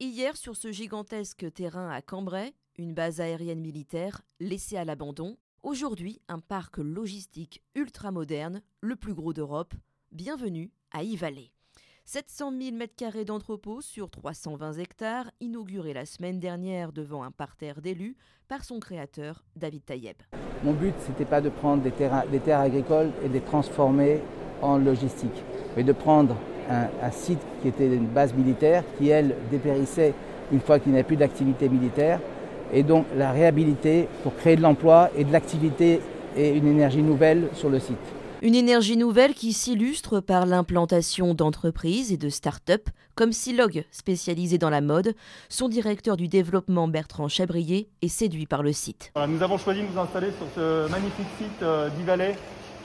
Hier, sur ce gigantesque terrain à Cambrai, une base aérienne militaire laissée à l'abandon. Aujourd'hui, un parc logistique ultra moderne, le plus gros d'Europe. Bienvenue à Yvalet. 700 000 m2 d'entrepôt sur 320 hectares, inauguré la semaine dernière devant un parterre d'élus par son créateur David Tayeb. Mon but, c'était pas de prendre des, des terres agricoles et de les transformer en logistique, mais de prendre un, site qui était une base militaire qui, elle, dépérissait une fois qu'il n'y avait plus d'activité militaire, et donc la réhabiliter pour créer de l'emploi et de l'activité et une énergie nouvelle sur le site. Une énergie nouvelle qui s'illustre par l'implantation d'entreprises et de start-up, comme Silog, spécialisé dans la mode. Son directeur du développement, Bertrand Chabrier, est séduit par le site. nous avons choisi de nous installer sur ce magnifique site euh, d'Ivalet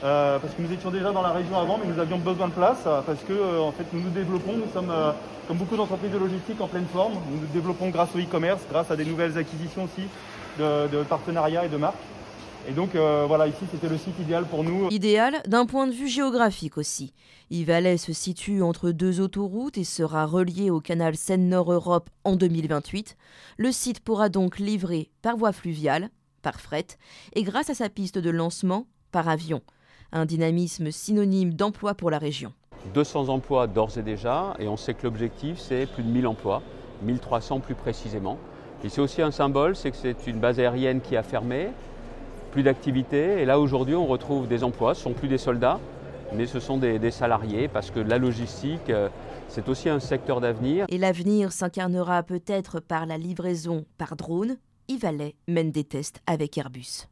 euh, parce que nous étions déjà dans la région avant, mais nous avions besoin de place, parce que euh, en fait, nous nous développons, nous sommes, euh, comme beaucoup d'entreprises de logistique, en pleine forme. Nous nous développons grâce au e-commerce, grâce à des nouvelles acquisitions aussi de, partenariats et de marques. Et donc voilà, ici c'était le site idéal pour nous. Idéal d'un point de vue géographique aussi. Yvalet se situe entre deux autoroutes et sera relié au canal Seine-Nord-Europe en 2028. Le site pourra donc livrer par voie fluviale, par fret, et grâce à sa piste de lancement, par avion un dynamisme synonyme d'emploi pour la région. 200 emplois d'ores et déjà, et on sait que l'objectif c'est plus de 1000 emplois, 1300 plus précisément. Et c'est aussi un symbole, c'est que c'est une base aérienne qui a fermé, plus d'activité, et là aujourd'hui on retrouve des emplois, ce ne sont plus des soldats, mais ce sont des, des salariés, parce que la logistique, euh, c'est aussi un secteur d'avenir. Et l'avenir s'incarnera peut-être par la livraison par drone. Yvalet mène des tests avec Airbus.